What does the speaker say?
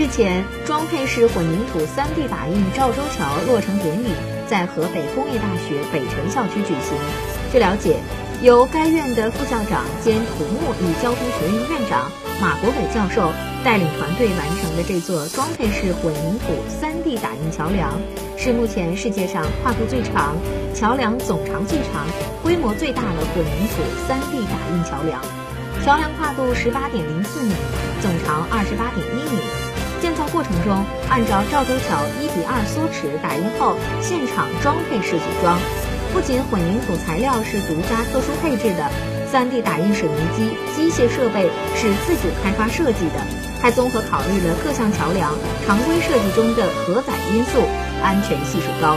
日前，装配式混凝土 3D 打印赵州桥落成典礼在河北工业大学北辰校区举行。据了解，由该院的副校长兼土木与交通学院院长马国伟教授带领团队完成的这座装配式混凝土 3D 打印桥梁，是目前世界上跨度最长、桥梁总长最长、规模最大的混凝土 3D 打印桥梁。桥梁跨度18.04米，总长28.1米。过程中，按照赵州桥一比二缩尺打印后，现场装配式组装。不仅混凝土材料是独家特殊配置的，3D 打印水泥机、机械设备是自主开发设计的，还综合考虑了各项桥梁常规设计中的荷载因素，安全系数高。